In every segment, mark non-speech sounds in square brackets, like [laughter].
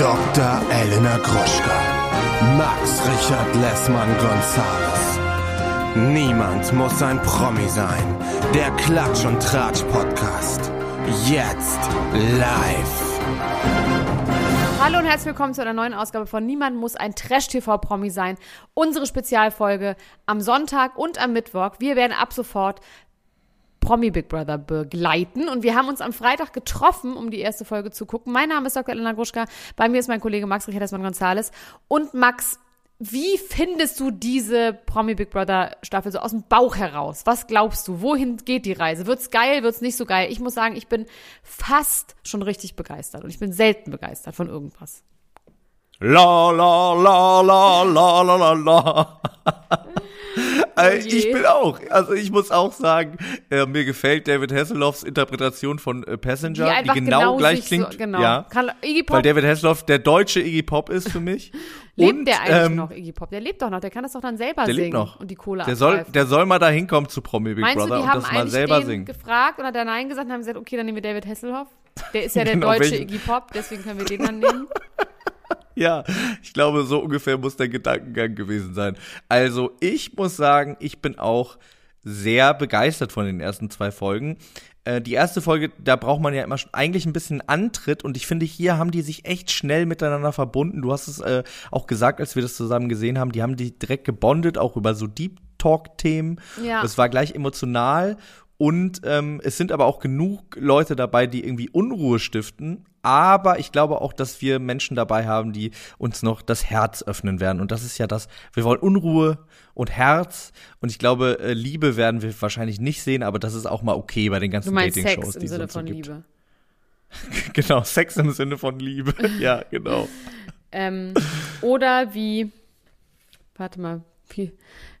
Dr. Elena Gruschka. Max Richard Lessmann Gonzales. Niemand muss ein Promi sein. Der Klatsch und Tratsch Podcast. Jetzt live. Hallo und herzlich willkommen zu einer neuen Ausgabe von Niemand muss ein Trash-TV-Promi sein. Unsere Spezialfolge am Sonntag und am Mittwoch. Wir werden ab sofort Promi Big Brother begleiten. Und wir haben uns am Freitag getroffen, um die erste Folge zu gucken. Mein Name ist Dr. Elena Gruschka. Bei mir ist mein Kollege Max Richard Gonzales. Und Max, wie findest du diese Promi Big Brother Staffel so aus dem Bauch heraus? Was glaubst du? Wohin geht die Reise? Wird's geil? Wird's nicht so geil? Ich muss sagen, ich bin fast schon richtig begeistert. Und ich bin selten begeistert von irgendwas. La la la la la la la la. [laughs] Oh ich bin auch, also ich muss auch sagen, äh, mir gefällt David Hasselhoffs Interpretation von äh, Passenger, Die die, genau, genau gleich klingt. so- genau. Ja, Pop- weil David Hasselhoff der deutsche Iggy Pop ist für mich. [laughs] Lebt Und, der eigentlich ähm, noch, Iggy Pop? Der lebt doch noch. Der kann das doch dann selber Der singen lebt noch. und die Kohle Der soll, der soll mal da hinkommen zu Promi Big Meinst Brother du, die und haben das mal selber singen. gefragt und hat er Nein gesagt und haben gesagt, okay, dann nehmen wir David Hasselhoff. Der ist ja [laughs] der Genau, deutsche welchen- Iggy Pop, deswegen können wir den dann nehmen. [laughs] [laughs] Ja, ich glaube, so ungefähr muss der Gedankengang gewesen sein. Also, ich muss sagen, ich bin auch sehr begeistert von den ersten zwei Folgen. Äh, die erste Folge, da braucht man ja immer schon eigentlich ein bisschen Antritt und ich finde, hier haben die sich echt schnell miteinander verbunden. Du hast es äh, auch gesagt, als wir das zusammen gesehen haben, die haben die direkt gebondet, auch über so Deep Talk-Themen. Ja. Es war gleich emotional und ähm, es sind aber auch genug Leute dabei, die irgendwie Unruhe stiften. Aber ich glaube auch, dass wir Menschen dabei haben, die uns noch das Herz öffnen werden. Und das ist ja das, wir wollen Unruhe und Herz. Und ich glaube, äh, Liebe werden wir wahrscheinlich nicht sehen, aber das ist auch mal okay bei den ganzen Dating-Shows, Sex im die es Sinne so von gibt. Liebe. [laughs] Genau, Sex im Sinne von Liebe. [laughs] ja, genau. Ähm, oder wie, warte mal, wie,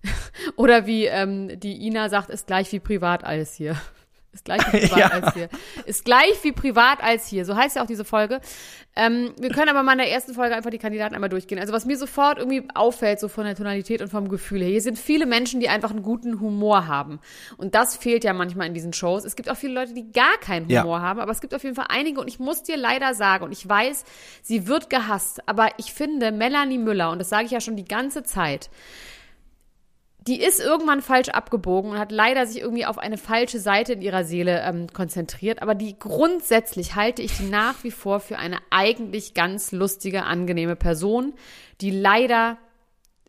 [laughs] oder wie ähm, die Ina sagt, ist gleich wie privat alles hier. [laughs] Ist gleich wie privat [laughs] Ja. als hier. Ist gleich wie privat als hier. So heißt ja auch diese Folge. Ähm, wir können aber mal in der ersten Folge einfach die Kandidaten einmal durchgehen. Also was mir sofort irgendwie auffällt, so von der Tonalität und vom Gefühl her, hier sind viele Menschen, die einfach einen guten Humor haben. Und das fehlt ja manchmal in diesen Shows. Es gibt auch viele Leute, die gar keinen Ja. Humor haben, aber es gibt auf jeden Fall einige und ich muss dir leider sagen, und ich weiß, sie wird gehasst, aber ich finde Melanie Müller, und das sage ich ja schon die ganze Zeit, die ist irgendwann falsch abgebogen und hat leider sich irgendwie auf eine falsche Seite in ihrer Seele ähm, konzentriert. Aber die grundsätzlich halte ich die nach wie vor für eine eigentlich ganz lustige, angenehme Person, die leider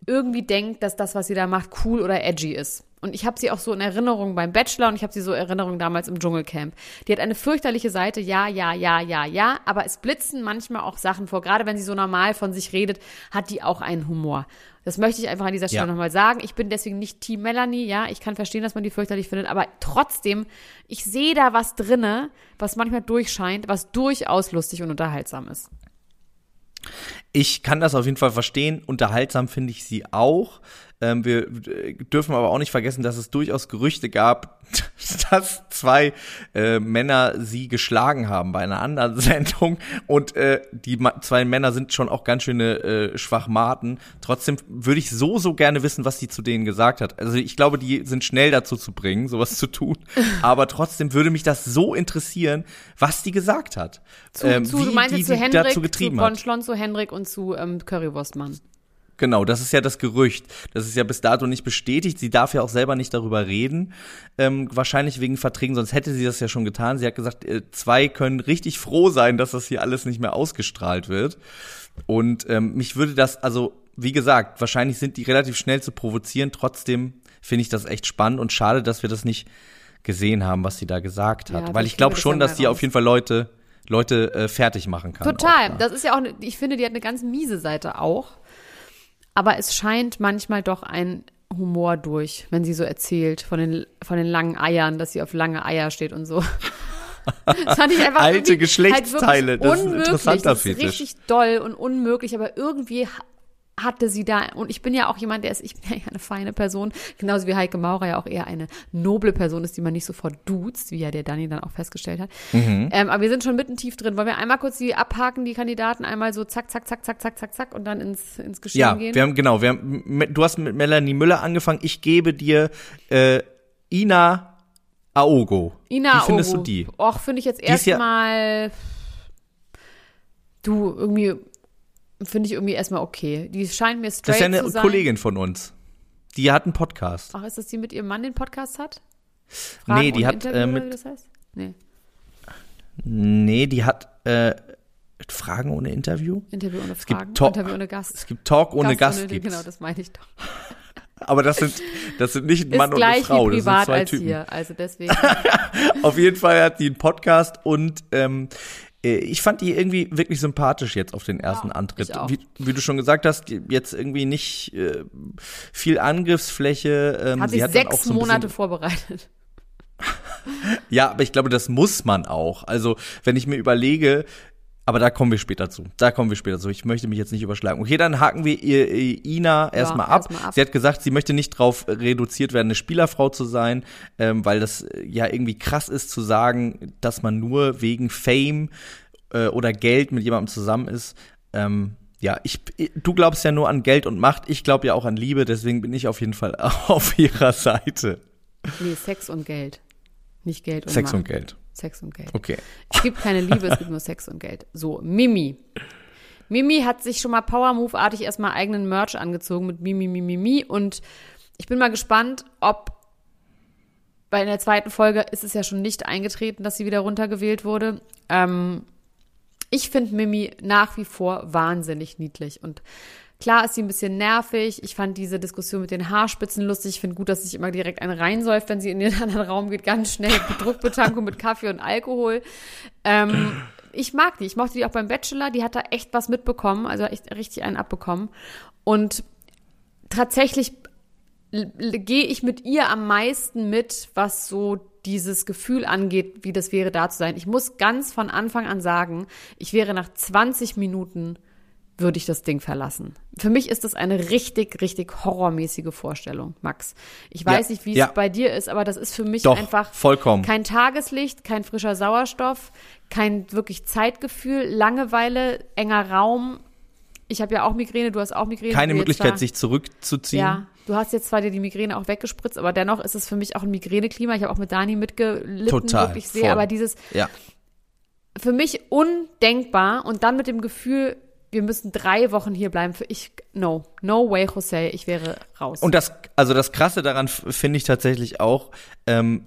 irgendwie denkt, dass das, was sie da macht, cool oder edgy ist. Und ich habe sie auch so in Erinnerung beim Bachelor und ich habe sie so in Erinnerung damals im Dschungelcamp. Die hat eine fürchterliche Seite, ja, ja, ja, ja, ja, aber es blitzen manchmal auch Sachen vor. Gerade wenn sie so normal von sich redet, hat die auch einen Humor. Das möchte ich einfach an dieser Stelle Ja. nochmal sagen. Ich bin deswegen nicht Team Melanie, ja, ich kann verstehen, dass man die fürchterlich findet, aber trotzdem, ich sehe da was drinne, was manchmal durchscheint, was durchaus lustig und unterhaltsam ist. Ich kann das auf jeden Fall verstehen. Unterhaltsam finde ich sie auch. Ähm, wir äh, dürfen aber auch nicht vergessen, dass es durchaus Gerüchte gab, [laughs] dass zwei äh, Männer sie geschlagen haben bei einer anderen [laughs] Sendung. Und äh, die Ma zwei Männer sind schon auch ganz schöne äh, Schwachmaten. Trotzdem würde ich so, so gerne wissen, was sie zu denen gesagt hat. Also ich glaube, die sind schnell dazu zu bringen, sowas zu tun. [laughs] Aber trotzdem würde mich das so interessieren, was die gesagt hat. Zu, Ähm, zu, du wie meinst die zu Hendrik, dazu zu getrieben hat. Bonschlon, zu Hendrik und zu ähm, Currywurstmann. Genau, das ist ja das Gerücht. Das ist ja bis dato nicht bestätigt. Sie darf ja auch selber nicht darüber reden. Ähm, wahrscheinlich wegen Verträgen, sonst hätte sie das ja schon getan. Sie hat gesagt, äh, zwei können richtig froh sein, dass das hier alles nicht mehr ausgestrahlt wird. Und ähm, mich würde das, also wie gesagt, wahrscheinlich sind die relativ schnell zu provozieren. Trotzdem finde ich das echt spannend und schade, dass wir das nicht gesehen haben, was sie da gesagt hat. Ja, Weil ich glaube schon, dass die raus. auf jeden Fall Leute, Leute äh, fertig machen kann. Total. Ne? Das ist ja auch, eine, ich finde, die hat eine ganz miese Seite auch. Aber es scheint manchmal doch ein Humor durch, wenn sie so erzählt von den, von den langen Eiern, dass sie auf lange Eier steht und so. [laughs] Das fand ich einfach Alte irgendwie Geschlechtsteile, halt das ist ein interessanter das ist Fetisch. richtig doll und unmöglich, aber irgendwie hatte sie da, und ich bin ja auch jemand, der ist, ich bin ja eine feine Person, genauso wie Heike Maurer ja auch eher eine noble Person ist, die man nicht sofort duzt, wie ja der Dani dann auch festgestellt hat. Mhm. Ähm, aber wir sind schon mitten tief drin. Wollen wir einmal kurz die abhaken, die Kandidaten, einmal so zack, zack, zack, zack, zack, zack, zack und dann ins, ins Geschehen Ja, gehen? wir haben genau, wir haben, du hast mit Melanie Müller angefangen. Ich gebe dir äh, Ina Aogo. Ina Wie findest Ogo. du die? Och, finde ich jetzt ja- erstmal du irgendwie finde ich irgendwie erstmal okay. Die scheint mir Das straight ist ja eine zu sein. Kollegin von uns. Die hat einen Podcast. Ach, ist das die mit ihrem Mann den Podcast hat? Nee, die ohne hat, Interview, äh, mit- das heißt? Nee, Nee, die hat äh, Fragen ohne Interview. Interview ohne gibt Fragen, Talk- Interview ohne Gast. Es gibt Talk ohne Gast. ohne, gibt's. Genau, das meine ich doch. [laughs] Aber das sind, das sind nicht ein Mann und eine Frau, das sind zwei Typen. hier. Also deswegen. [laughs] Auf jeden Fall hat die einen Podcast und ähm, äh, ich fand die irgendwie wirklich sympathisch jetzt auf den ersten Ja, Antritt. Wie, wie du schon gesagt hast, jetzt irgendwie nicht äh, viel Angriffsfläche. Ähm, Hat sie sich hat sechs so Monate vorbereitet. [laughs] ja, aber ich glaube, das muss man auch. Also wenn ich mir überlege, aber da kommen wir später zu. Da kommen wir später zu. Ich möchte mich jetzt nicht überschlagen. Okay, dann haken wir ihr Ina erstmal ab. erstmal ab. Sie hat gesagt, sie möchte nicht drauf reduziert werden, eine Spielerfrau zu sein, ähm, weil das äh, ja irgendwie krass ist zu sagen, dass man nur wegen Fame äh, oder Geld mit jemandem zusammen ist. Ähm, ja, ich, du glaubst ja nur an Geld und Macht. Ich glaube ja auch an Liebe. Deswegen bin ich auf jeden Fall [laughs] auf ihrer Seite. Nee, Sex und Geld. Nicht Geld und Sex Macht. und Geld. Sex und Geld. Okay. Es gibt keine Liebe, es gibt nur Sex und Geld. So, Mimi. Mimi hat sich schon mal Power Move-artig erstmal eigenen Merch angezogen mit Mimi, Mimi, Mimi. Und ich bin mal gespannt, ob bei der zweiten Folge ist es ja schon nicht eingetreten, dass sie wieder runtergewählt wurde. Ähm, ich finde Mimi nach wie vor wahnsinnig niedlich. Und klar ist sie ein bisschen nervig. Ich fand diese Diskussion mit den Haarspitzen lustig. Ich finde gut, dass sich immer direkt eine reinsäuft, wenn sie in den [laughs] anderen Raum geht. Ganz schnell Druckbetankung mit Kaffee und Alkohol. Ähm, ich mag die. Ich mochte die auch beim Bachelor. Die hat da echt was mitbekommen. Also echt richtig einen abbekommen. Und tatsächlich gehe ich mit ihr am meisten mit, was so dieses Gefühl angeht, wie das wäre, da zu sein. Ich muss ganz von Anfang an sagen, ich wäre nach 20 Minuten würde ich das Ding verlassen. Für mich ist das eine richtig, richtig horrormäßige Vorstellung, Max. Ich weiß Ja, nicht, wie es ja. bei dir ist, aber das ist für mich Doch, einfach vollkommen. kein Tageslicht, kein frischer Sauerstoff, kein wirklich Zeitgefühl, Langeweile, enger Raum. Ich habe ja auch Migräne, du hast auch Migräne. Keine Möglichkeit, zwar- sich zurückzuziehen. ja, du hast jetzt zwar dir die Migräne auch weggespritzt, aber dennoch ist es für mich auch ein Migräneklima. Ich habe auch mit Dani mitgelitten, Total, wirklich sehr. voll. Aber dieses Ja. für mich undenkbar und dann mit dem Gefühl, wir müssen drei Wochen hier bleiben. Für ich, no, no way, Jose, ich wäre raus. Und das, also das Krasse daran finde ich tatsächlich auch, ähm,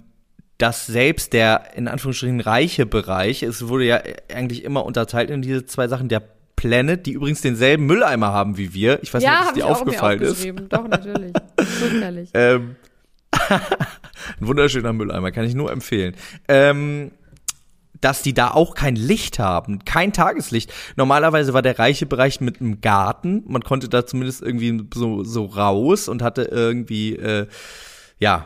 dass selbst der in Anführungsstrichen reiche Bereich, es wurde ja eigentlich immer unterteilt in diese zwei Sachen, der Planet, die übrigens denselben Mülleimer haben wie wir. Ich weiß ja, nicht, ob es dir ich auch mir aufgefallen ist. Doch, natürlich. [laughs] Fürchterlich. Ähm, [laughs] ein wunderschöner Mülleimer, kann ich nur empfehlen. Ähm, dass die da auch kein Licht haben, kein Tageslicht. Normalerweise war der reiche Bereich mit einem Garten. Man konnte da zumindest irgendwie so, so raus und hatte irgendwie, äh, ja,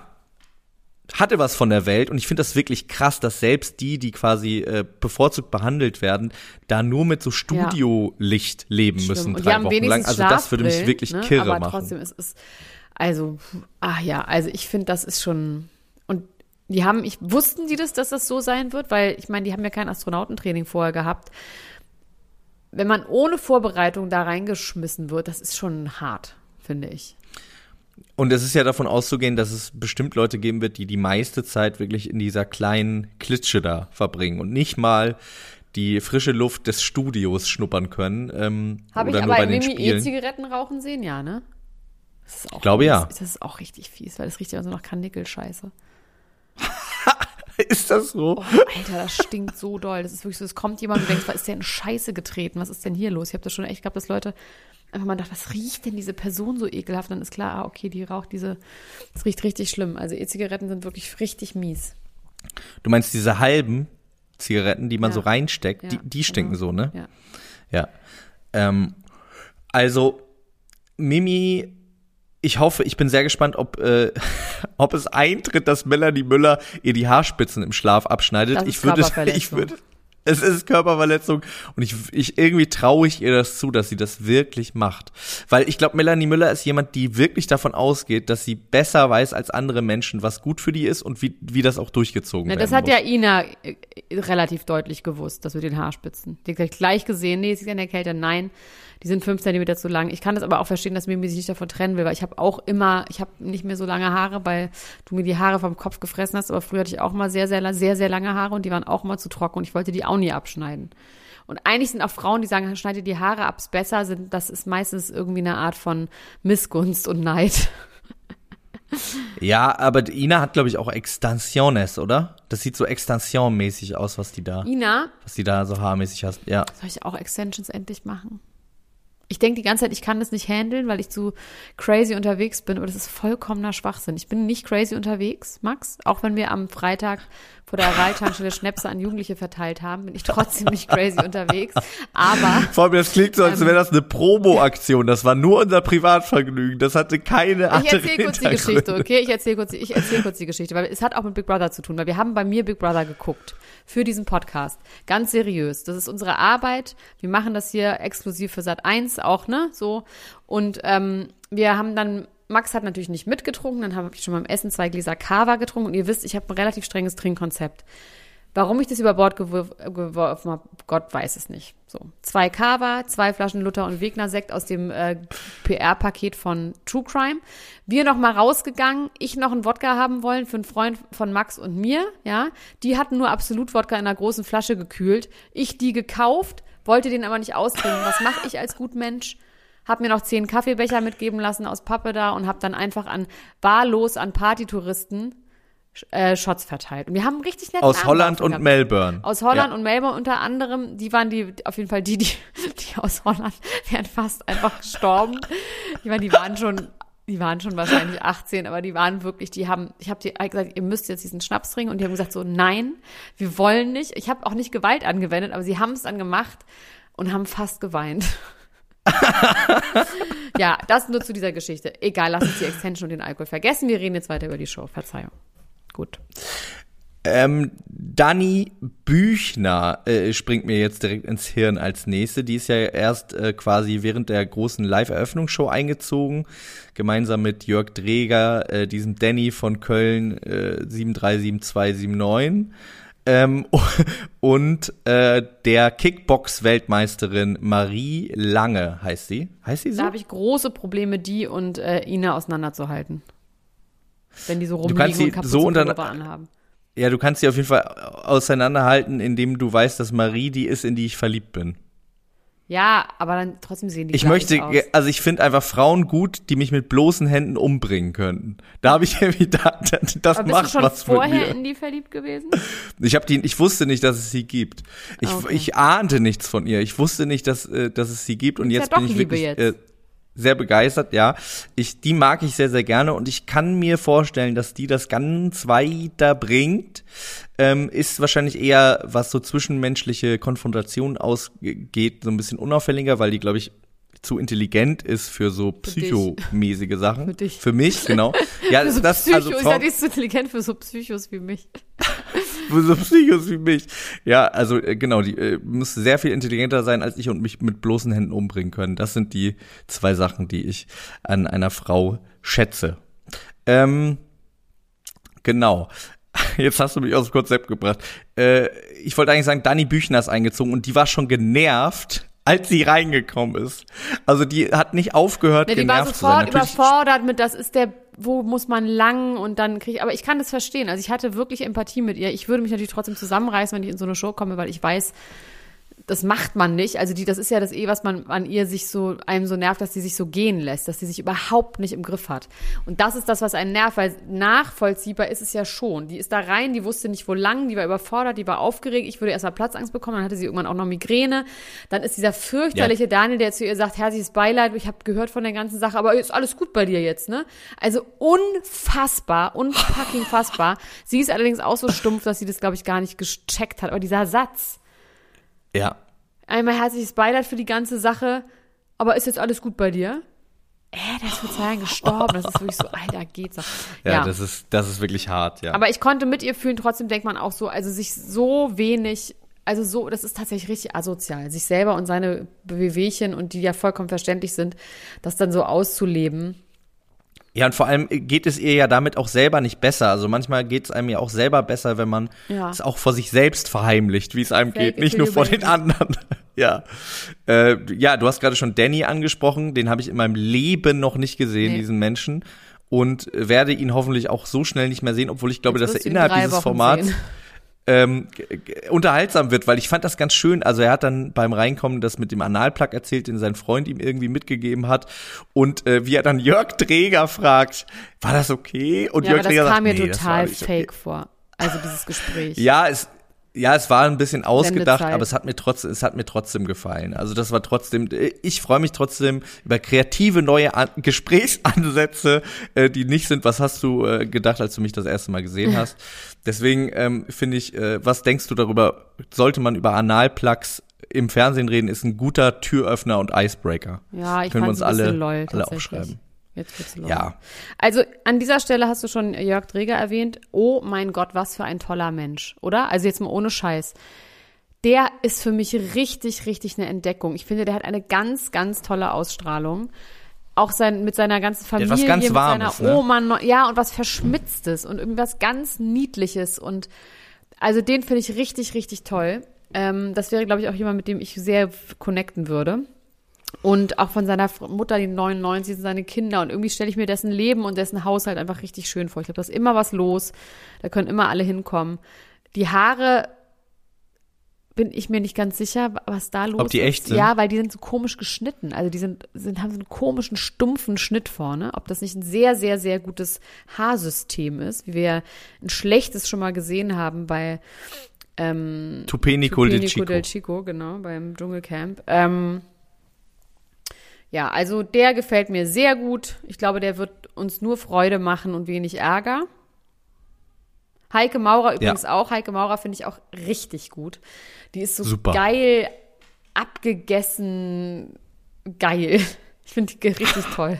hatte was von der Welt. Und ich finde das wirklich krass, dass selbst die, die quasi äh, bevorzugt behandelt werden, da nur mit so Studiolicht leben müssen, Schlimm. Und die drei Wochen lang. Also das würde mich wirklich ne? kirre Aber machen. trotzdem, es ist, also, ach ja, also ich finde, das ist schon, die haben, ich, wussten die das, dass das so sein wird? Weil, ich meine, die haben ja kein Astronautentraining vorher gehabt. Wenn man ohne Vorbereitung da reingeschmissen wird, das ist schon hart, finde ich. Und es ist ja davon auszugehen, dass es bestimmt Leute geben wird, die die meiste Zeit wirklich in dieser kleinen Klitsche da verbringen und nicht mal die frische Luft des Studios schnuppern können. Ähm, Habe ich nur aber bei. E-Zigaretten rauchen sehen, ja, ne? Das ist auch, Glaube, ja. Das, ist auch richtig fies, weil das riecht ja so nach Kanickelscheiße. [laughs] ist das so? Oh, Alter, das stinkt so doll. Das ist wirklich so, es kommt jemand und denkt, was ist der in Scheiße getreten? Was ist denn hier los? Ich habe das schon echt gehabt, dass Leute einfach mal gedacht, was riecht denn diese Person so ekelhaft? Und dann ist klar, ah, okay, die raucht diese, das riecht richtig schlimm. Also E-Zigaretten sind wirklich richtig mies. Du meinst diese halben Zigaretten, die man Ja. so reinsteckt, die, Ja, die stinken genau. so, ne? Ja. Ja. Ähm, also, Mimi, ich hoffe, ich bin sehr gespannt, ob, äh, [laughs] ob es eintritt, dass Melanie Müller ihr die Haarspitzen im Schlaf abschneidet. Ich würde, [laughs] ich würde, [laughs] es ist Körperverletzung und ich, ich irgendwie traue ich ihr das zu, dass sie das wirklich macht. Weil ich glaube, Melanie Müller ist jemand, die wirklich davon ausgeht, dass sie besser weiß als andere Menschen, was gut für die ist und wie, wie das auch durchgezogen werden das hat muss. ja Ina äh, relativ deutlich gewusst, das mit den Haarspitzen. Die hat gleich- gesehen, nee, sie ist an der Kälte, nein, die sind fünf Zentimeter zu lang. Ich kann das aber auch verstehen, dass Mimi sich nicht davon trennen will, weil ich habe auch immer, ich habe nicht mehr so lange Haare, weil du mir die Haare vom Kopf gefressen hast, aber früher hatte ich auch mal sehr, sehr, sehr, sehr lange Haare und die waren auch immer zu trocken und ich wollte die auch nie abschneiden. Und eigentlich sind auch Frauen, die sagen, schneide die Haare ab, ist besser, sind, das ist meistens irgendwie eine Art von Missgunst und Neid. Ja, aber Ina hat, glaube ich, auch Extensiones, oder? Das sieht so Extension-mäßig aus, was die da, Ina, was die da so haarmäßig hast. Ja. soll ich auch Extensions endlich machen? Ich denke die ganze Zeit, ich kann das nicht handeln, weil ich zu crazy unterwegs bin. Aber das ist vollkommener Schwachsinn. Ich bin nicht crazy unterwegs, Max. Auch wenn wir am Freitag vor der Aral-Tankstelle Schnäpse an Jugendliche verteilt haben, bin ich trotzdem nicht crazy unterwegs. Aber Vor allem, das klingt so, als Ähm. wäre das eine Promo-Aktion. Das war nur unser Privatvergnügen. Das hatte keine Ich andere erzähle kurz die. Geschichte, okay? Ich erzähle kurz, ich erzähl kurz die Geschichte, weil es hat auch mit Big Brother zu tun, weil wir haben bei mir Big Brother geguckt für diesen Podcast. Ganz seriös. Das ist unsere Arbeit. Wir machen das hier exklusiv für Sat 1 auch, ne? So. Und ähm, wir haben dann, Max hat natürlich nicht mitgetrunken, dann habe ich schon beim Essen zwei Gläser Kava getrunken und ihr wisst, ich habe ein relativ strenges Trinkkonzept. Warum ich das über Bord geworfen habe, Gott weiß es nicht. So, zwei Kava, zwei Flaschen Luther und Wegner Sekt aus dem äh, PR-Paket von True Crime. Wir noch mal rausgegangen, ich noch einen Wodka haben wollen für einen Freund von Max und mir, ja. Die hatten nur absolut Wodka in einer großen Flasche gekühlt. Ich die gekauft, wollte den aber nicht austrinken. Was mache ich als Gutmensch? Hab mir noch zehn Kaffeebecher mitgeben lassen aus Pappe da und hab dann einfach an wahllos an Partytouristen äh, Shots verteilt. Und wir haben richtig nett Aus Holland und Melbourne. aus Holland ja. und Melbourne unter anderem, die waren die, auf jeden Fall die, die, die aus Holland [laughs] wären fast einfach gestorben. Ich meine, die waren schon, die waren schon wahrscheinlich 18, aber die waren wirklich, die haben, ich habe die gesagt, ihr müsst jetzt diesen Schnaps trinken und die haben gesagt so, nein, wir wollen nicht. Ich habe auch nicht Gewalt angewendet, aber sie haben es dann gemacht und haben fast geweint. [laughs] ja, das nur zu dieser Geschichte. Egal, lass uns die Extension und den Alkohol vergessen. Wir reden jetzt weiter über die Show. Verzeihung. Gut. Ähm, Dani Büchner äh, springt mir jetzt direkt ins Hirn als nächste. Die ist ja erst äh, quasi während der großen Live-Eröffnungsshow eingezogen, gemeinsam mit Jörg Dreger, äh, diesem Danny von Köln äh, 737279 ähm, [laughs] und äh, der Kickbox-Weltmeisterin Marie Lange heißt sie. Heißt sie so? Da habe ich große Probleme, die und äh, Ina auseinanderzuhalten. Wenn die so rumliegen und kaputte so unter- anhaben. Ja, du kannst sie auf jeden Fall auseinanderhalten, indem du weißt, dass Marie die ist, in die ich verliebt bin. Ja, aber dann trotzdem sehen die Ich möchte, aus. also ich finde einfach Frauen gut, die mich mit bloßen Händen umbringen könnten. Da habe ich [laughs] irgendwie, da, da, das Aber bist du macht schon was mit vorher mir. in die verliebt gewesen? Ich habe die, ich wusste nicht, dass es sie gibt. Ich, Okay. ich ahnte nichts von ihr. Ich wusste nicht, dass, äh, dass es sie gibt. Und Ist ja jetzt doch bin ich Liebe wirklich jetzt. Äh, sehr begeistert. Ja, ich, die mag ich sehr, sehr gerne. Und ich kann mir vorstellen, dass die das ganz weiter bringt. Ähm, ist wahrscheinlich eher, was so zwischenmenschliche Konfrontation ausgeht, so ein bisschen unauffälliger, weil die, glaube ich, zu intelligent ist für so psychomäßige Sachen. Für dich. Für mich, genau. [laughs] Ja, Für so das, Psycho, also ist ja Frauen, nicht so intelligent für so Psychos wie mich. [laughs] so Psychos wie mich. Ja, also äh, genau, die äh, muss sehr viel intelligenter sein als ich und mich mit bloßen Händen umbringen können. Das sind die zwei Sachen, die ich an einer Frau schätze. Ähm, genau. [laughs] Jetzt hast du mich aus dem Konzept gebracht. Äh, ich wollte eigentlich sagen, Dani Büchner ist eingezogen und die war schon genervt, als sie reingekommen ist. Also die hat nicht aufgehört, Ja, die war genervt zu sein. sofort überfordert mit, das ist der, wo muss man lang und dann krieg ich, aber ich kann das verstehen. Also ich hatte wirklich Empathie mit ihr. Ich würde mich natürlich trotzdem zusammenreißen, wenn ich in so eine Show komme, weil ich weiß, das macht man nicht. Also die, das ist ja das eh, was man an ihr sich so, einem so nervt, dass sie sich so gehen lässt, dass sie sich überhaupt nicht im Griff hat. Und das ist das, was einen nervt, weil nachvollziehbar ist es ja schon. Die ist da rein, die wusste nicht wo lang, die war überfordert, die war aufgeregt. Ich würde erst mal Platzangst bekommen, dann hatte sie irgendwann auch noch Migräne. Dann ist dieser fürchterliche Daniel, der zu ihr sagt, herzliches Beileid, ich habe gehört von der ganzen Sache, aber ist alles gut bei dir jetzt, ne? Also unfassbar, unfucking fassbar. Sie ist allerdings auch so stumpf, dass sie das, glaube ich, gar nicht gecheckt hat. Aber dieser Satz, Ja, Einmal herzliches Beileid für die ganze Sache, aber ist jetzt alles gut bei dir? Äh, der ist vor zwei Jahren gestorben. Das ist wirklich so, Alter, geht's noch. ja, das ist das ist wirklich hart, ja. Aber ich konnte mit ihr fühlen, trotzdem denkt man auch so, also sich so wenig, also so, das ist tatsächlich richtig asozial, sich selber und seine Bewegchen und die ja vollkommen verständlich sind, das dann so auszuleben. Ja, und vor allem geht es ihr ja damit auch selber nicht besser. Also manchmal geht es einem ja auch selber besser, wenn man Ja. es auch vor sich selbst verheimlicht, wie es einem Fake geht, nicht nur vor den anderen. [laughs] ja. Äh, ja, du hast gerade schon Danny angesprochen, den habe ich in meinem Leben noch nicht gesehen, Nee. diesen Menschen. Und werde ihn hoffentlich auch so schnell nicht mehr sehen, obwohl ich glaube, Jetzt dass er innerhalb dieses Wochen Formats sehen. Ähm, unterhaltsam wird, weil ich fand das ganz schön. Also er hat dann beim Reinkommen das mit dem Analplug erzählt, den sein Freund ihm irgendwie mitgegeben hat. Und äh, wie er dann Jörg Träger fragt, war das okay? Und Ja, Jörg aber das Träger kam sagt, mir nee, total fake okay. vor. Also dieses Gespräch. Ja, es, ja, es war ein bisschen ausgedacht, Sendezeit. aber es hat mir trotzdem, es hat mir trotzdem gefallen. Also das war trotzdem, ich freue mich trotzdem über kreative neue An Gesprächsansätze, äh, die nicht sind, was hast du äh, gedacht, als du mich das erste Mal gesehen hast. [laughs] Deswegen ähm, finde ich, äh, was denkst du darüber, sollte man über Analplugs im Fernsehen reden, ist ein guter Türöffner und Icebreaker. Ja, ich Können wir uns alle, lol, alle aufschreiben. Jetzt wird's lol. Ja. Also an dieser Stelle hast du schon Jörg Dreger erwähnt. Oh mein Gott, was für ein toller Mensch, oder? Also jetzt mal ohne Scheiß. Der ist für mich richtig, richtig eine Entdeckung. Ich finde, der hat eine ganz, ganz tolle Ausstrahlung. Auch sein, mit seiner ganzen Familie, was ganz mit Warmes, seiner ne? Oma, neu- ja, und was Verschmitztes und irgendwas ganz Niedliches. Und also den finde ich richtig, richtig toll. Ähm, das wäre, glaube ich, auch jemand, mit dem ich sehr connecten würde. Und auch von seiner Mutter, die 99 sind, seine Kinder. Und irgendwie stelle ich mir dessen Leben und dessen Haushalt einfach richtig schön vor. Ich glaube, da ist immer was los. Da können immer alle hinkommen. Die Haare bin ich mir nicht ganz sicher, was da los Ob die ist. echt sind? Ja, weil die sind so komisch geschnitten. Also die sind, sind haben so einen komischen, stumpfen Schnitt vorne. Ob das nicht ein sehr, sehr, sehr gutes Haarsystem ist, wie wir ein schlechtes schon mal gesehen haben bei ähm, Tupenico de Tupinico Chico. del Chico, genau, beim Dschungelcamp. Ähm, ja, also der gefällt mir sehr gut. Ich glaube, der wird uns nur Freude machen und wenig Ärger. Heike Maurer übrigens auch. Heike Maurer finde ich auch richtig gut. Die ist so Super. geil, abgegessen, geil. [laughs] Ich finde die richtig [laughs] toll.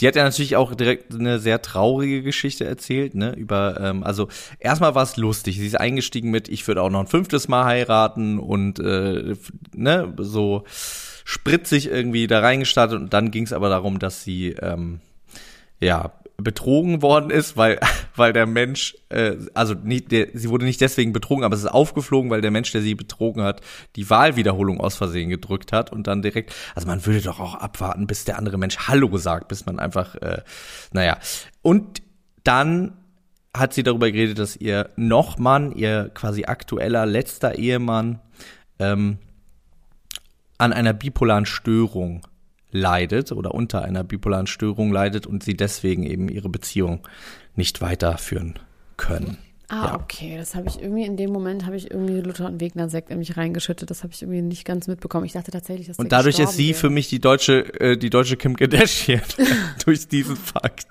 Die hat ja natürlich auch direkt eine sehr traurige Geschichte erzählt, ne? Über, ähm, also erstmal war es lustig. Sie ist eingestiegen mit, ich würde auch noch ein fünftes Mal heiraten und äh, ne, so spritzig irgendwie da reingestartet und dann ging es aber darum, dass sie ähm, ja betrogen worden ist, weil [laughs] weil der Mensch äh, also nicht der, sie wurde nicht deswegen betrogen, aber es ist aufgeflogen, weil der Mensch, der sie betrogen hat, die Wahlwiederholung aus Versehen gedrückt hat und dann direkt, also man würde doch auch abwarten, bis der andere Mensch Hallo sagt, bis man einfach, äh, naja. Und dann hat sie darüber geredet, dass ihr Nochmann, ihr quasi aktueller letzter Ehemann, ähm, an einer bipolaren Störung leidet oder unter einer bipolaren Störung leidet und sie deswegen eben ihre Beziehung nicht weiterführen können. Ah, Ja. okay. Das habe ich irgendwie in dem Moment habe ich irgendwie Luther und Wegner Sekt in mich reingeschüttet. Das habe ich irgendwie nicht ganz mitbekommen. Ich dachte tatsächlich, dass Und dadurch ist sie wäre. für mich die deutsche, äh, die deutsche Kim Kardashian [laughs] [laughs] durch diesen Fakt.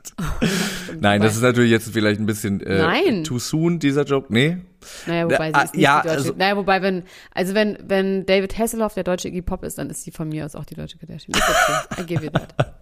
[laughs] Nein, das ist natürlich jetzt vielleicht ein bisschen äh, Nein. too soon, dieser Joke. Nee. Naja, wobei Ah, sie ist nicht ja, die deutsche. also- naja, wobei, wenn, also wenn, wenn David Hasselhoff der deutsche Iggy Pop ist, dann ist sie von mir aus auch die deutsche Kardashian. Ist okay. I give you that.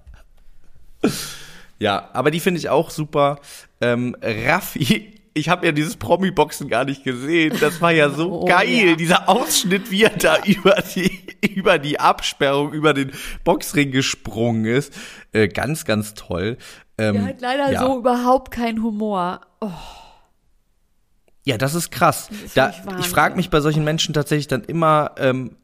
Ja, aber die finde ich auch super. Ähm, Raffi, ich habe ja dieses Promi-Boxen gar nicht gesehen. Das war ja so [laughs] Oh, geil, ja. dieser Ausschnitt, wie er da [laughs] über die, über die Absperrung, über den Boxring gesprungen ist. Äh, ganz, ganz toll. Ähm, Der hat leider ja. so überhaupt keinen Humor. Oh, Ja, das ist krass. ist da, ich frage mich bei solchen Menschen tatsächlich dann immer, ähm,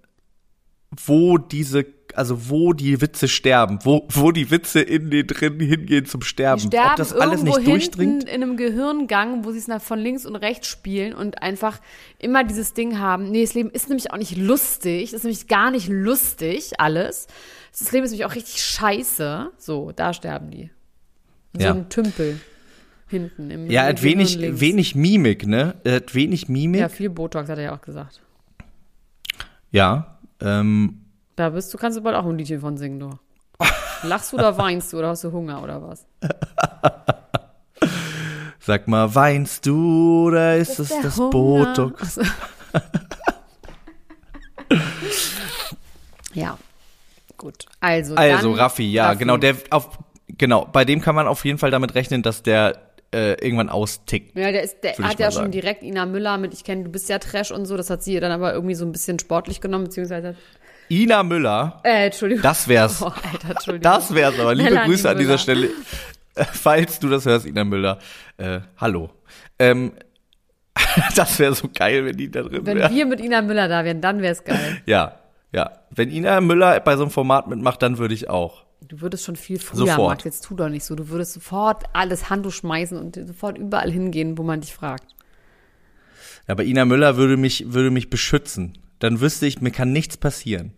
wo diese, also wo die Witze sterben, wo, wo die Witze in den drin hingehen zum Sterben. die sterben Ob das alles nicht durchdringt. in einem Gehirngang, wo sie es nach von links und rechts spielen und einfach immer dieses Ding haben. Nee, das Leben ist nämlich auch nicht lustig. Das ist nämlich gar nicht lustig, alles. Das Leben ist nämlich auch richtig scheiße. So, da sterben die. In Ja. So ein Tümpel. Hinten im Ja, er hat wenig, links. wenig Mimik, ne? Er hat wenig Mimik. Ja, viel Botox hat er ja auch gesagt. Ja. ähm, Da bist du, kannst du bald auch ein Liedchen von singen, du. Lachst du oder weinst du oder hast du Hunger oder was? [laughs] sag mal, weinst du oder ist es der das Hunger? Botox? Ja, gut. Also, Also, dann Raffi, ja, Raffi. genau, der auf, genau, bei dem kann man auf jeden Fall damit rechnen, dass der äh, irgendwann austickt. Ja, der, ist, der hat ja mal schon sagen. direkt Ina Müller mit, ich kenne, du bist ja Trash und so, das hat sie dann aber irgendwie so ein bisschen sportlich genommen, beziehungsweise, Ina Müller, äh, Entschuldigung. das wär's. Oh, Alter, Entschuldigung. Das wär's aber. Liebe Melanie Grüße an dieser Müller. Stelle. Äh, Falls du das hörst, Ina Müller. Äh, hallo. Ähm, [laughs] das wäre so geil, wenn die da drin Wenn wäre. wir mit Ina Müller da wären, dann wär's geil. Ja, ja. Wenn Ina Müller bei so einem Format mitmacht, dann würde ich auch. Du würdest schon viel früher, Sofort. Jetzt tu doch nicht so. Du würdest sofort alles Handtuch schmeißen und sofort überall hingehen, wo man dich fragt. Ja, aber Ina Müller würde mich, würde mich beschützen. Dann wüsste ich, mir kann nichts passieren.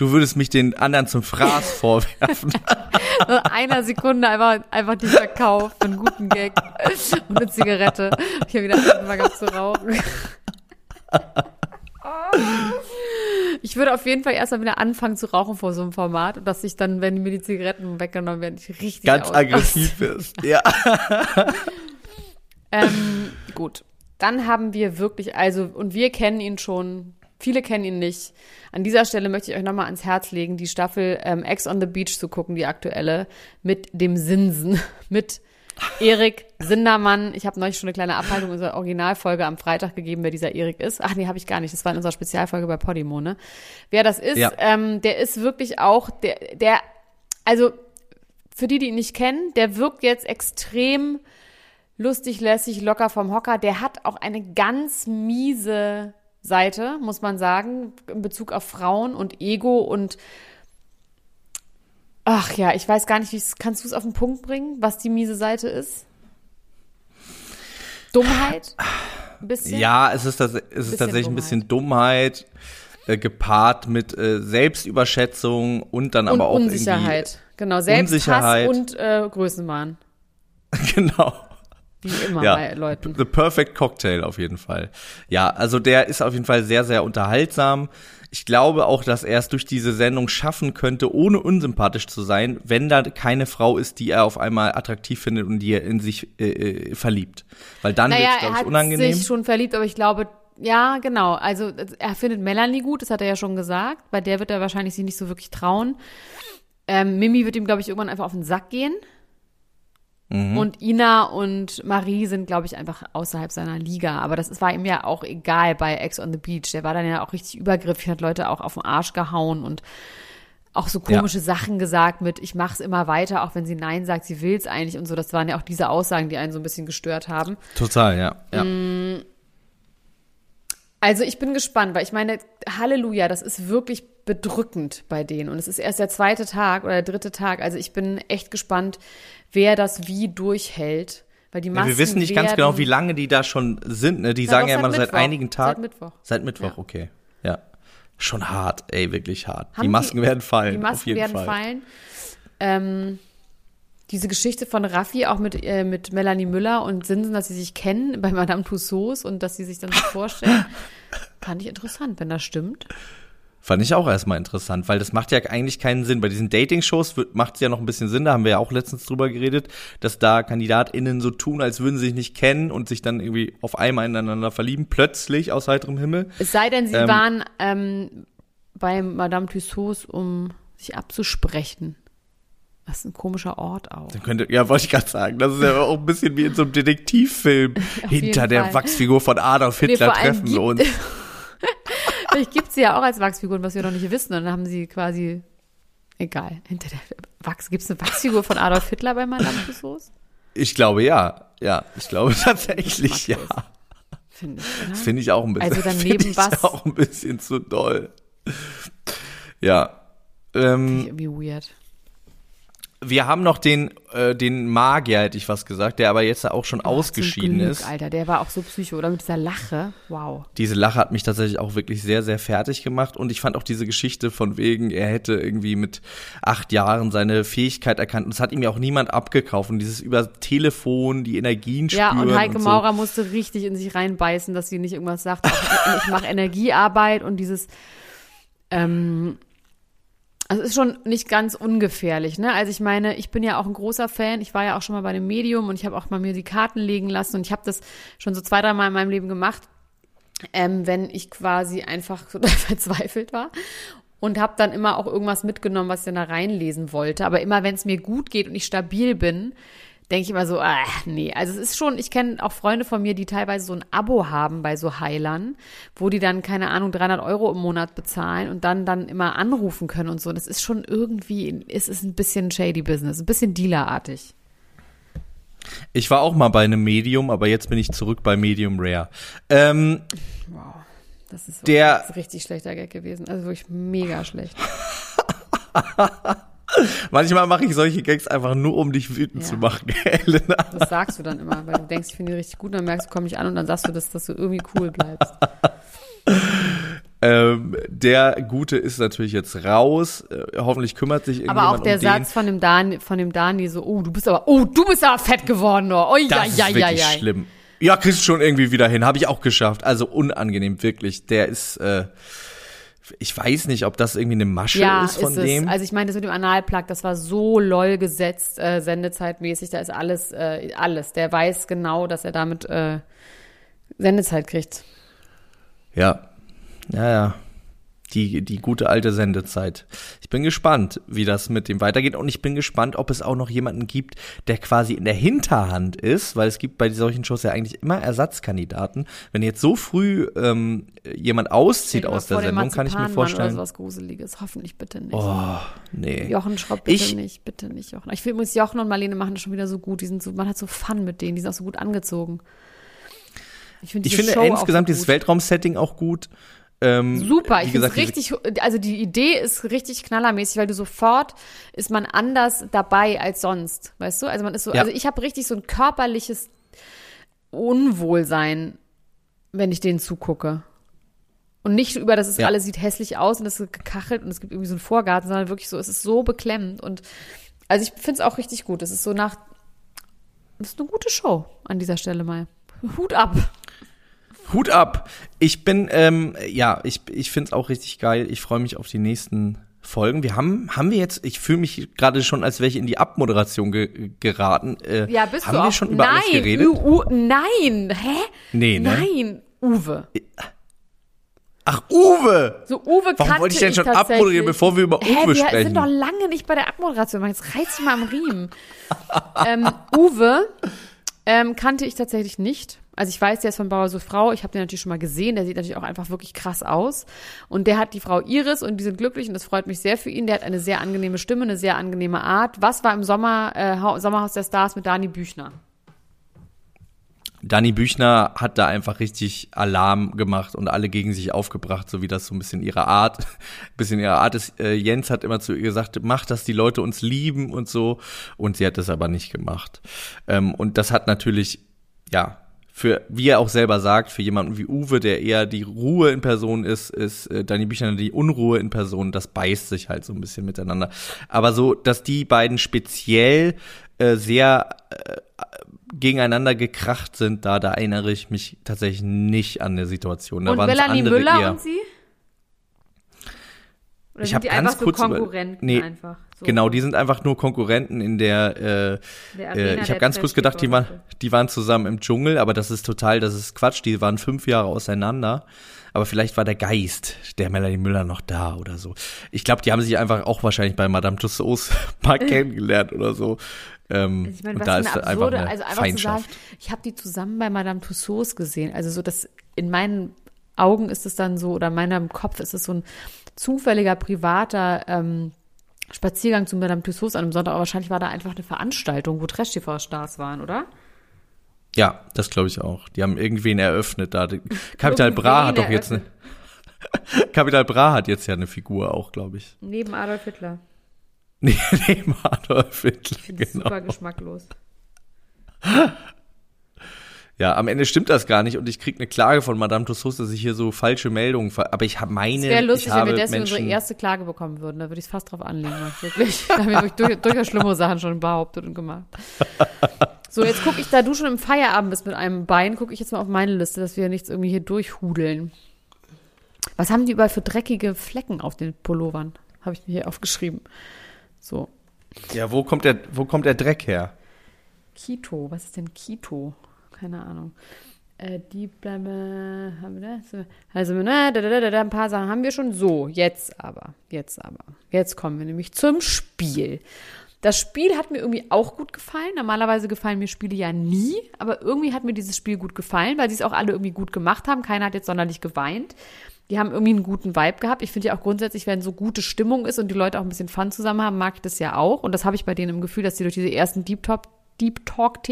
Du würdest mich den anderen zum Fraß [laughs] vorwerfen. Nach einer Sekunde einfach, einfach dieser Kauf für einen guten Gag und eine Zigarette. Ich habe wieder angefangen zu rauchen. Ich würde auf jeden Fall erstmal wieder anfangen zu rauchen vor so einem Format und dass ich dann, wenn mir die Zigaretten weggenommen werden, ich richtig Ganz aus- aggressiv bist. Ja. Ähm, gut. Dann haben wir wirklich, also, und wir kennen ihn schon, viele kennen ihn nicht. An dieser Stelle möchte ich euch nochmal ans Herz legen, die Staffel ähm, Ex on the Beach zu gucken, die aktuelle, mit dem Sinsen, [laughs] mit Erik Sindermann. Ich habe neulich schon eine kleine Abhaltung unserer Originalfolge am Freitag gegeben, wer dieser Erik ist. Ach nee, habe ich gar nicht. Das war in unserer Spezialfolge bei Podimo, ne? Wer das ist, Ja. ähm, der ist wirklich auch, der, der, also für die, die ihn nicht kennen, der wirkt jetzt extrem lustig, lässig, locker vom Hocker. Der hat auch eine ganz miese Seite, muss man sagen, in Bezug auf Frauen und Ego und ach ja, ich weiß gar nicht, wie kannst du es auf den Punkt bringen, was die miese Seite ist? Dummheit? Bisschen? Ja, es ist, das, es ist tatsächlich ein bisschen Dummheit, äh, gepaart mit äh, Selbstüberschätzung und dann und aber auch Unsicherheit. Genau, Selbsthass Unsicherheit. und äh, Größenwahn. [laughs] Genau. Wie immer Ja, bei Leuten. The Perfect Cocktail auf jeden Fall. Ja, also der ist auf jeden Fall sehr, sehr unterhaltsam. Ich glaube auch, dass er es durch diese Sendung schaffen könnte, ohne unsympathisch zu sein, wenn da keine Frau ist, die er auf einmal attraktiv findet und die er in sich äh, äh, verliebt. Weil dann Naja, wird es, er glaube ich, hat unangenehm. sich schon verliebt, aber ich glaube, ja, genau. Also er findet Melanie gut, das hat er ja schon gesagt. Bei der wird er wahrscheinlich sich nicht so wirklich trauen. Ähm, Mimi wird ihm, glaube ich, irgendwann einfach auf den Sack gehen. Mhm. Und Ina und Marie sind, glaube ich, einfach außerhalb seiner Liga. Aber das war ihm ja auch egal bei Ex on the Beach. Der war dann ja auch richtig übergriffig, hat Leute auch auf den Arsch gehauen und auch so komische Sachen gesagt mit, ich mach's immer weiter, auch wenn sie Nein sagt, sie will's eigentlich und so. Das waren ja auch diese Aussagen, die einen so ein bisschen gestört haben. Total, ja. ja. Mm. Also ich bin gespannt, weil ich meine, Halleluja, das ist wirklich bedrückend bei denen. Und es ist erst der zweite Tag oder der dritte Tag. Also ich bin echt gespannt, wer das wie durchhält. Weil die Ja, Masken wir wissen nicht ganz genau, wie lange die da schon sind. Ne? Die Na sagen ja seit immer seit Mittwoch. einigen Tagen. Seit Mittwoch. Seit Mittwoch, Ja. okay. Ja. Schon hart, ey, wirklich hart. Haben die Masken werden fallen, Die Masken werden Fall. fallen. Ähm, diese Geschichte von Raffi auch mit, äh, mit Melanie Müller und Sinsen, dass sie sich kennen bei Madame Tussauds und dass sie sich dann so vorstellen, [laughs] fand ich interessant, wenn das stimmt. Fand ich auch erstmal interessant, weil das macht ja eigentlich keinen Sinn. Bei diesen Dating-Shows macht es ja noch ein bisschen Sinn, da haben wir ja auch letztens drüber geredet, dass da KandidatInnen so tun, als würden sie sich nicht kennen und sich dann irgendwie auf einmal ineinander verlieben, plötzlich aus heiterem Himmel. Es sei denn, sie Ähm, waren ähm, bei Madame Tussauds, um sich abzusprechen. Das ist ein komischer Ort auch. Dann könnte, ja, wollte ich gerade sagen, das ist ja auch ein bisschen wie in so einem Detektivfilm. [laughs] Hinter der Fall. Wachsfigur von Adolf Hitler treffen wir uns. [laughs] Vielleicht gibt sie ja auch als Wachsfiguren, was wir noch nicht wissen. Und dann haben sie quasi, egal, hinter der Wachs, gibt es eine Wachsfigur von Adolf Hitler bei Madame Tussauds? Ich glaube ja. Ja, ich glaube tatsächlich ja. Finde ich, finde ich auch ein bisschen. Also dann finde neben ich was- auch ein bisschen zu doll. Ja. Ähm, Irgendwie weird. Wir haben noch den, äh, den Magier, hätte ich was gesagt, der aber jetzt auch schon ausgeschieden Zum Glück, ist. Alter, der war auch so psycho, oder mit dieser Lache. Wow. Diese Lache hat mich tatsächlich auch wirklich sehr, sehr fertig gemacht. Und ich fand auch diese Geschichte von wegen, er hätte irgendwie mit acht Jahren seine Fähigkeit erkannt. Und es hat ihm ja auch niemand abgekauft. Und dieses über Telefon, die Energien Ja, spüren und Heike und so. Maurer musste richtig in sich reinbeißen, dass sie nicht irgendwas sagt. [laughs] Ich mache Energiearbeit und dieses, ähm, also es ist schon nicht ganz ungefährlich, ne? Also ich meine, ich bin ja auch ein großer Fan. Ich war ja auch schon mal bei einem Medium und ich habe auch mal mir die Karten legen lassen und ich habe das schon so zwei, drei Mal in meinem Leben gemacht, ähm, wenn ich quasi einfach [laughs] total verzweifelt war und habe dann immer auch irgendwas mitgenommen, was ich dann da reinlesen wollte. Aber immer, wenn es mir gut geht und ich stabil bin, denke ich immer so, ah, nee. Also es ist schon, ich kenne auch Freunde von mir, die teilweise so ein Abo haben bei so Heilern, wo die dann, keine Ahnung, 300 Euro im Monat bezahlen und dann dann immer anrufen können und so. Und es ist schon irgendwie, es ist ein bisschen shady Business, ein bisschen dealerartig. Ich war auch mal bei einem Medium, aber jetzt bin ich zurück bei Medium Rare. Ähm, Wow. Das ist, Der- wirklich, das ist ein richtig schlechter Gag gewesen. Also wirklich mega schlecht. [laughs] Manchmal mache ich solche Gags einfach nur, um dich wütend Ja. zu machen, [laughs] Elena. Das sagst du dann immer, weil du denkst, ich finde die richtig gut, dann merkst du, komme ich an und dann sagst du, dass, dass du irgendwie cool bleibst. [laughs] Ähm, der Gute ist natürlich jetzt raus. Äh, hoffentlich kümmert sich irgendjemand Aber auch der um den. Satz von dem Dani, von dem Dani so, oh, du bist aber, oh, du bist aber fett geworden, oh, oh ja, Das ja, ist ja, wirklich ja. schlimm. Ja, kriegst du schon irgendwie wieder hin. Habe ich auch geschafft. Also unangenehm, wirklich. Der ist, äh, ich weiß nicht, ob das irgendwie eine Masche Ja, ist von ist dem. Also ich meine, das mit dem Analplug, das war so lol gesetzt, äh, sendezeitmäßig, da ist alles, äh, alles. Der weiß genau, dass er damit äh, Sendezeit kriegt. Ja, ja, ja. Die, die gute alte Sendezeit. Ich bin gespannt, wie das mit dem weitergeht. Und ich bin gespannt, ob es auch noch jemanden gibt, der quasi in der Hinterhand ist, weil es gibt bei solchen Shows ja eigentlich immer Ersatzkandidaten. Wenn jetzt so früh ähm, jemand auszieht aus der Sendung, kann ich mir vorstellen. Oder sowas Gruseliges. Hoffentlich bitte nicht. Oh, nee. Jochen Schropp, bitte Ich- nicht, bitte nicht, Jochen. Ich finde, Jochen und Marlene machen das schon wieder so gut. Die sind so, man hat so Fun mit denen, die sind auch so gut angezogen. Ich, find Ich finde Show insgesamt so dieses. Weltraumsetting auch gut. Ähm, Super, ich finde richtig, also die Idee ist richtig knallermäßig, weil du sofort ist man anders dabei als sonst, weißt du? Also man ist so, Ja. also ich habe richtig so ein körperliches Unwohlsein, wenn ich denen zugucke. Und nicht über, dass es Ja. alles sieht hässlich aus und es ist gekachelt und es gibt irgendwie so einen Vorgarten, sondern wirklich so, es ist so beklemmend und also ich finde es auch richtig gut. Es ist so nach, es ist eine gute Show an dieser Stelle mal. Hut ab. Hut ab. Ich bin, ähm, ja, ich, ich finde es auch richtig geil. Ich freue mich auf die nächsten Folgen. Wir haben, haben wir jetzt, ich fühle mich gerade schon, als wäre ich in die Abmoderation ge geraten. Äh, Ja, bist haben du wir auch. schon über nein, alles geredet? U, U, nein, hä? Nee, ne? Nein, Uwe. Ach, Uwe! So Uwe Warum wollte ich denn schon abmoderieren, bevor wir über Hä, Uwe wir sprechen? sind doch lange nicht bei der Abmoderation. Jetzt reiß dich mal am Riemen. ähm, Uwe ähm, kannte ich tatsächlich nicht. Also ich weiß, der ist von Bauer so Frau. Ich habe den natürlich schon mal gesehen. Der sieht natürlich auch einfach wirklich krass aus. Und der hat die Frau Iris und die sind glücklich und das freut mich sehr für ihn. Der hat eine sehr angenehme Stimme, eine sehr angenehme Art. Was war im Sommer äh, Hau- Sommerhaus der Stars mit Dani Büchner? Dani Büchner hat da einfach richtig Alarm gemacht und alle gegen sich aufgebracht, so wie das so ein bisschen ihre Art, [laughs] bisschen ihre Art ist. Äh, Jens hat immer zu ihr gesagt, mach, dass die Leute uns lieben und so. Und sie hat das aber nicht gemacht. Ähm, und das hat natürlich, ja, für, wie er auch selber sagt, für jemanden wie Uwe, der eher die Ruhe in Person ist, ist äh, Dani Büchner die Unruhe in Person. Das beißt sich halt so ein bisschen miteinander. Aber so, dass die beiden speziell äh, sehr äh, gegeneinander gekracht sind, da, da erinnere ich mich tatsächlich nicht an der Situation. Da und Melanie Müller eher. und sie? Oder Ich sind hab die ganz einfach so kurz Konkurrenten Nee, einfach? So. Genau, die sind einfach nur Konkurrenten in der, äh, Der Arena äh, ich der habe ganz kurz gedacht, die waren, die waren zusammen im Dschungel, aber das ist total, das ist Quatsch, die waren fünf Jahre auseinander. Aber vielleicht war der Geist der Melanie Müller noch da oder so. Ich glaube, die haben sich einfach auch wahrscheinlich bei Madame Tussauds [laughs] mal kennengelernt oder so. Ähm, Also ich meine, was da für ist eine einfach absurde, eine also einfach zu sagen, Feindschaft. ich habe die zusammen bei Madame Tussauds gesehen. Also so, dass in meinen Augen ist es dann so, oder in meinem Kopf ist es so ein zufälliger, privater ähm, Spaziergang zu Madame Tussauds an einem Sonntag. Aber wahrscheinlich war da einfach eine Veranstaltung, wo Trash-TV-Stars waren, oder? Ja, das glaube ich auch. Die haben irgendwen eröffnet da. Capital Bra hat doch jetzt eine. [laughs] Capital Bra hat jetzt ja eine Figur auch, glaube ich. Neben Adolf Hitler. [laughs] Neben Adolf Hitler, Ich finde es genau. super geschmacklos. [laughs] Ja, am Ende stimmt das gar nicht und ich krieg eine Klage von Madame Tussauds, dass ich hier so falsche Meldungen, ver aber ich habe meine, Es wäre lustig, ich wenn wir deswegen Menschen, unsere erste Klage bekommen würden. Da würde ich es fast drauf anlegen. Wirklich. [laughs] Da haben wir wirklich durch, durchaus schlimme Sachen schon behauptet und gemacht. [laughs] So, jetzt gucke ich, da du schon im Feierabend bist mit einem Bein, gucke ich jetzt mal auf meine Liste, dass wir nichts irgendwie hier durchhudeln. Was haben die überall für dreckige Flecken auf den Pullovern? Habe ich mir hier aufgeschrieben. So. Ja, wo kommt der, wo kommt der Dreck her? Kito, was ist denn Kito? Keine Ahnung. Äh, die bleiben, haben wir das? Also, na, da, da, da, da, ein paar Sachen haben wir schon. So, jetzt aber, jetzt aber. Jetzt kommen wir nämlich zum Spiel. Das Spiel hat mir irgendwie auch gut gefallen. Normalerweise gefallen mir Spiele ja nie, aber irgendwie hat mir dieses Spiel gut gefallen, weil sie es auch alle irgendwie gut gemacht haben. Keiner hat jetzt sonderlich geweint. Die haben irgendwie einen guten Vibe gehabt. Ich finde ja auch grundsätzlich, wenn so gute Stimmung ist und die Leute auch ein bisschen Fun zusammen haben, mag ich das ja auch. Und das habe ich bei denen im Gefühl, dass sie durch diese ersten Deep Talk, Deep Talk.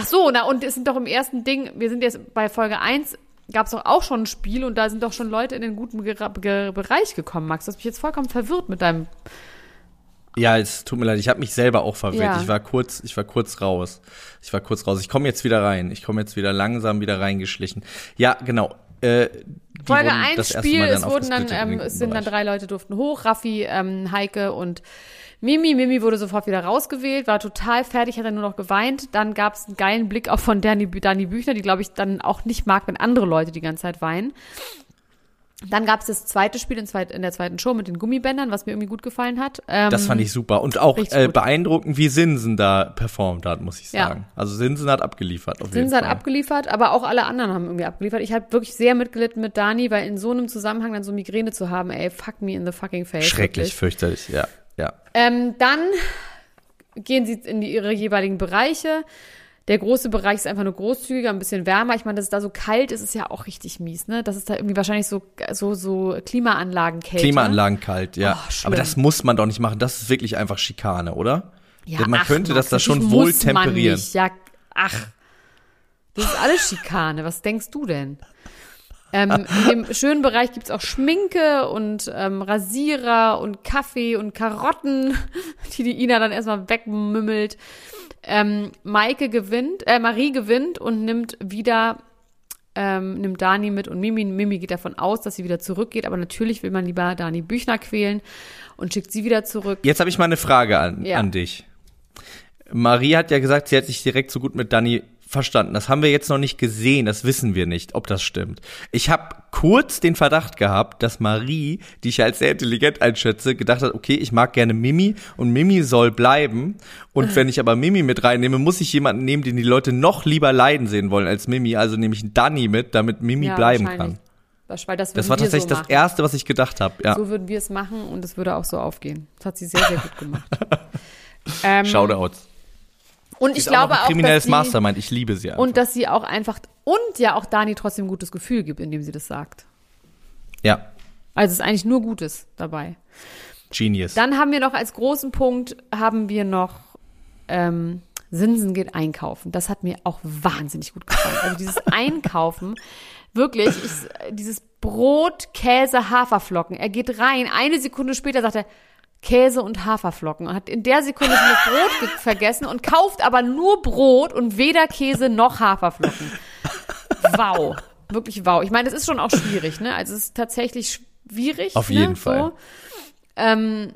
Ach so, na, und es sind doch im ersten Ding, wir sind jetzt bei Folge 1, gab es doch auch schon ein Spiel und da sind doch schon Leute in den guten Ge Ge Bereich gekommen, Max. Du hast mich jetzt vollkommen verwirrt mit deinem Ja, es tut mir leid, ich habe mich selber auch verwirrt. Ja. Ich war kurz, ich war kurz raus. Ich war kurz raus. Ich komme jetzt wieder rein. Ich komme jetzt wieder langsam wieder reingeschlichen. Ja, genau. Äh, Folge wurden 1 das erste Spiel, es wurden dann, ähm, es sind dann drei Leute durften hoch, Raffi, ähm, Heike und Mimi. Mimi wurde sofort wieder rausgewählt, war total fertig, hat dann nur noch geweint. Dann gab es einen geilen Blick auch von Dani, Dani Büchner, die, glaube ich, dann auch nicht mag, wenn andere Leute die ganze Zeit weinen. Dann gab es das zweite Spiel in, zweit, in der zweiten Show mit den Gummibändern, was mir irgendwie gut gefallen hat. Ähm, Das fand ich super. Und auch äh, beeindruckend, wie Sinsen da performt hat, muss ich Ja. sagen. Also Sinsen hat abgeliefert. Auf Sinsen hat abgeliefert, aber auch alle anderen haben irgendwie abgeliefert. Ich habe wirklich sehr mitgelitten mit Dani, weil in so einem Zusammenhang dann so Migräne zu haben, ey, fuck me in the fucking face. Schrecklich, wirklich. fürchterlich, ja. Ja. Ähm, dann gehen sie in die, ihre jeweiligen Bereiche. Der große Bereich ist einfach nur großzügiger, ein bisschen wärmer. Ich meine, dass es da so kalt ist, ist ja auch richtig mies, ne? Das ist da irgendwie wahrscheinlich so, so, so Klimaanlagenkälte. Klimaanlagen kalt, ja. Oh. Aber das muss man doch nicht machen. Das ist wirklich einfach Schikane, oder? Ja, man ach, könnte das Max, da schon wohl temperieren. Ja, ach. Das ist alles Schikane. Was denkst du denn? Ähm, in dem [laughs] schönen Bereich gibt's auch Schminke und ähm, Rasierer und Kaffee und Karotten, [laughs] die die Ina dann erstmal wegmümmelt. Ähm, Maike gewinnt, äh, Marie gewinnt und nimmt wieder, ähm, nimmt Dani mit und Mimi. Mimi geht davon aus, dass sie wieder zurückgeht, aber natürlich will man lieber Dani Büchner quälen und schickt sie wieder zurück. Jetzt habe ich mal eine Frage an, Ja. an dich. Marie hat ja gesagt, sie hat sich direkt so gut mit Dani verstanden. Das haben wir jetzt noch nicht gesehen, das wissen wir nicht, ob das stimmt. Ich habe kurz den Verdacht gehabt, dass Marie, die ich als sehr intelligent einschätze, gedacht hat, okay, ich mag gerne Mimi und Mimi soll bleiben. Und [laughs] wenn ich aber Mimi mit reinnehme, muss ich jemanden nehmen, den die Leute noch lieber leiden sehen wollen als Mimi. Also nehme ich Dani mit, damit Mimi Ja, bleiben kann. Das, das, war tatsächlich so das. Erste, was ich gedacht habe. Ja, So würden wir es machen und es würde auch so aufgehen. Das hat sie sehr, sehr gut gemacht. [laughs] ähm, Shoutouts. Und Sie ich glaube auch noch auch, ein kriminelles dass sie, Mastermind. Ich liebe sie einfach. und dass sie auch einfach und ja auch Dani trotzdem ein gutes Gefühl gibt, indem sie das sagt. ja, Also es ist eigentlich nur Gutes dabei. Genius. Dann haben wir noch als großen Punkt haben wir noch ähm, Sinsen geht einkaufen. Das hat mir auch wahnsinnig gut gefallen. Also dieses [laughs] Einkaufen, wirklich, ich, dieses Brot, Käse, Haferflocken. Er geht rein, eine Sekunde später sagt er, Käse und Haferflocken. Und hat in der Sekunde schon das Brot ge- vergessen und kauft aber nur Brot und weder Käse noch Haferflocken. Wow. Wirklich wow. Ich meine, es ist schon auch schwierig, ne? Also es ist tatsächlich schwierig. Auf ne? jeden Fall. So. Ähm,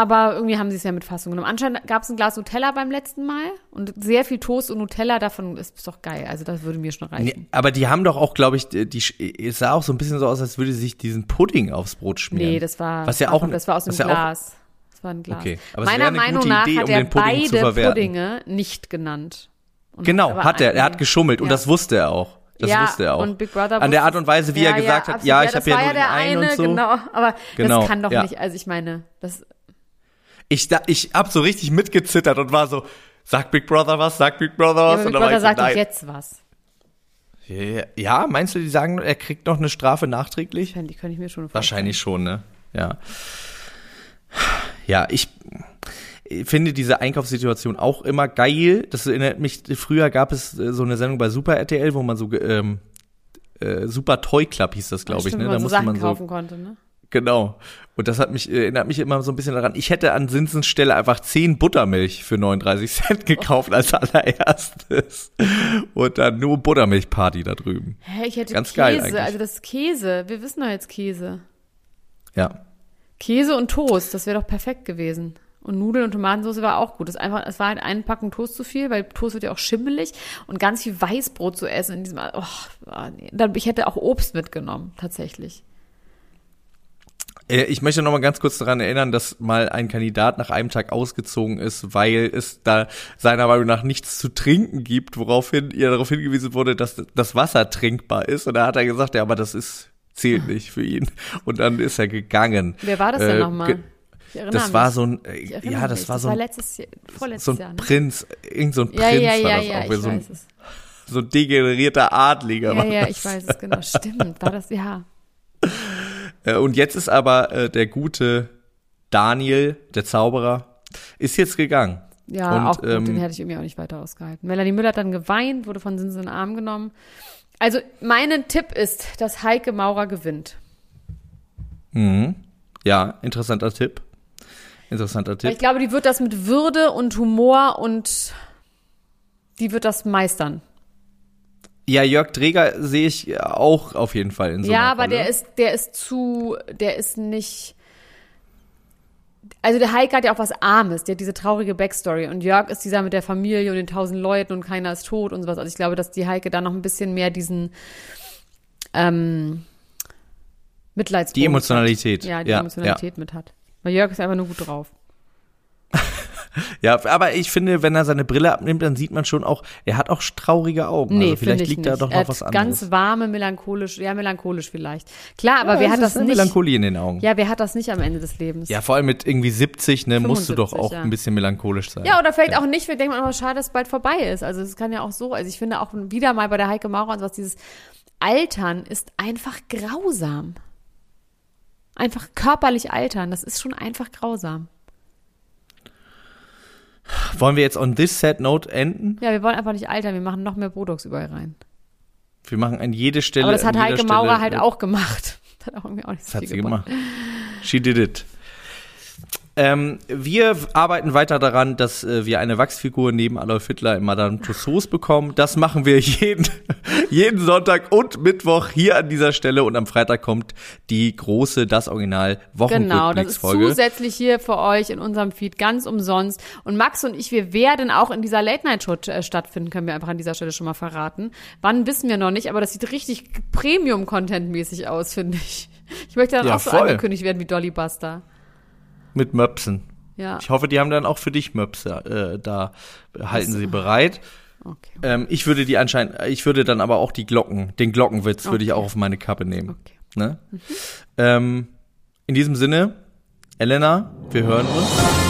aber irgendwie haben sie es ja mit Fassung genommen. Anscheinend gab es ein Glas Nutella beim letzten Mal und sehr viel Toast und Nutella davon ist doch geil. Also das würde mir schon reichen. Nee, aber die haben doch auch, glaube ich, die, die, es sah auch so ein bisschen so aus, als würde sie sich diesen Pudding aufs Brot schmieren. Nee, das war, Was ja auch, das war aus dem ja auch- Glas. Das war ein Glas. Okay, aber es Meiner Meinung nach Idee, hat um er den Pudding zu beide. Puddinge nicht genannt. Und Genau, hat er. Er hat geschummelt und Ja. das wusste er auch. Das ja, wusste er auch. Und Big Brother An der Art und Weise, wie ja, er gesagt ja, hat, ja, ich absolut. habe ja das nur war den einen eine, und so. genau. Aber Genau, das kann doch ja. nicht, also ich meine, das, Ich, da, ich hab so richtig mitgezittert und war so, sag Big Brother was, sag Big Brother ja, was. aber Big Brother so, sagt doch jetzt was. Ja, Ja, meinst du, die sagen, er kriegt noch eine Strafe nachträglich? Die könnte ich mir schon vorstellen. Wahrscheinlich schon, ne? Ja. Ja, ich finde diese Einkaufssituation auch immer geil. Das erinnert mich, früher gab es äh, so eine Sendung bei Super RTL, wo man so, ähm, äh, Super Toy Club hieß das, glaube ich, ne? wo man Da so musste Sachen man so, kaufen konnte, ne? Genau. Und das hat mich, äh, erinnert mich immer so ein bisschen daran. Ich hätte an Sinsens Stelle einfach 10 Buttermilch für 39 Cent gekauft als allererstes. Und dann nur Buttermilchparty da drüben. Hä, ich hätte Ganz Käse, geil eigentlich. also das ist Käse. Wir wissen doch jetzt Käse. Ja. Käse und Toast, das wäre doch perfekt gewesen. Und Nudeln und Tomatensauce war auch gut. Das, einfach, es war halt eine Packung Toast zu viel, weil Toast wird ja auch schimmelig und ganz viel Weißbrot zu essen in diesem. Oh, ah, nee. Dann, ich hätte auch Obst mitgenommen, tatsächlich. Äh, Ich möchte noch mal ganz kurz daran erinnern, dass mal ein Kandidat nach einem Tag ausgezogen ist, weil es da seiner Meinung nach nichts zu trinken gibt, woraufhin ihr darauf hingewiesen wurde, dass das Wasser trinkbar ist. Und da hat er gesagt, ja, aber das ist zählt nicht für ihn. Und dann ist er gegangen. Wer war das denn Äh, nochmal? Das war mich. so ein, äh, ja, das mich. war das so war ein, Jahr, vorletztes so ein Jahr. Ne? Prinz, irgend so ein Ja, Prinz ja, war ja, das ja, auch, ich so, ein, so ein degenerierter Adliger. Ja, war ja, das. ich weiß es genau. Stimmt, war das, ja. Äh, Und jetzt ist aber äh, der gute Daniel, der Zauberer, ist jetzt gegangen. Ja, Und, auch gut, ähm, den hätte ich irgendwie auch nicht weiter ausgehalten. Melanie Müller hat dann geweint, wurde von Sinsen in den Arm genommen. Also, mein Tipp ist, dass Heike Maurer gewinnt. Mhm. Ja, interessanter Tipp. Interessanter Tipp. ich glaube, die wird das mit Würde und Humor und die wird das meistern. Ja, Jörg Dreger sehe ich auch auf jeden Fall in so ja, aber Rolle. der ist, der ist zu, der ist nicht. Also der Heike hat ja auch was Armes, der hat diese traurige Backstory und Jörg ist dieser mit der Familie und den tausend Leuten und keiner ist tot und sowas. Also ich glaube, dass die Heike da noch ein bisschen mehr diesen ähm, Mitleidsbonus Die Emotionalität. Hat. Ja, die Ja, Emotionalität mit hat. Weil Jörg ist einfach nur gut drauf. [laughs] Ja, aber ich finde, wenn er seine Brille abnimmt, dann sieht man schon auch, er hat auch traurige Augen. Nee, also vielleicht liegt nicht. da doch er noch hat was anderes. Ganz warme, melancholisch, ja, melancholisch vielleicht. Klar, aber ja, wer hat das nicht? Melancholie in den Augen. Ja, wer hat das nicht am Ende des Lebens? Ja, vor allem mit irgendwie 70, ne, musst du doch 75, auch ja. ein bisschen melancholisch sein. Ja, oder vielleicht auch nicht. Wir denken immer, schade, dass es bald vorbei ist. Also es kann ja auch so. Also ich finde auch wieder mal bei der Heike Maurer und sowas, dieses Altern ist einfach grausam. Einfach körperlich altern, das ist schon einfach grausam. Wollen wir jetzt on this sad note enden? Ja, wir wollen einfach nicht altern, wir machen noch mehr Botox überall rein. Wir machen an jede Stelle. Aber das hat Heike Maurer Stelle, halt auch gemacht. [laughs] Das hat auch auch nicht so Das hat sie gebracht. gemacht. She did it. Ähm, wir arbeiten weiter daran, dass äh, wir eine Wachsfigur neben Adolf Hitler in Madame Tussauds bekommen. Das machen wir [laughs] jeden, jeden Sonntag und Mittwoch hier an dieser Stelle und am Freitag kommt die große, das Original Genau, das ist zusätzlich hier für euch in unserem Feed ganz umsonst. Und Max und ich, wir werden auch in dieser Late-Night-Show äh, stattfinden, können wir einfach an dieser Stelle schon mal verraten. Wann wissen wir noch nicht, aber das sieht richtig Premium-Content-mäßig aus, finde ich. Ich möchte dann Ja, auch so voll. angekündigt werden wie Dolly Buster. Mit Möpsen. Ja, Ich hoffe, die haben dann auch für dich Möpse äh, da. Halten sie bereit. okay. Ähm, ich würde die anscheinend, ich würde dann aber auch die Glocken, den Glockenwitz würde ich Okay. auch auf meine Kappe nehmen. Okay. Ne? Ähm, in diesem Sinne, Elena, wir hören uns.